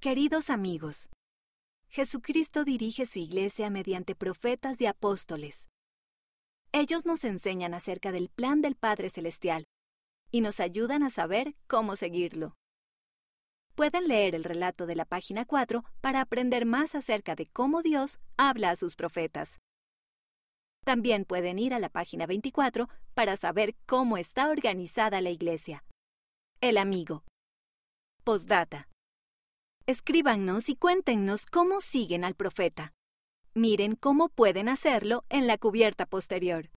Queridos amigos, Jesucristo dirige su iglesia mediante profetas y apóstoles. Ellos nos enseñan acerca del plan del Padre Celestial y nos ayudan a saber cómo seguirlo. Pueden leer el relato de la página 4 para aprender más acerca de cómo Dios habla a sus profetas. También pueden ir a la página 24 para saber cómo está organizada la iglesia. El amigo. Postdata. Escríbanos y cuéntenos cómo siguen al profeta. Miren cómo pueden hacerlo en la cubierta posterior.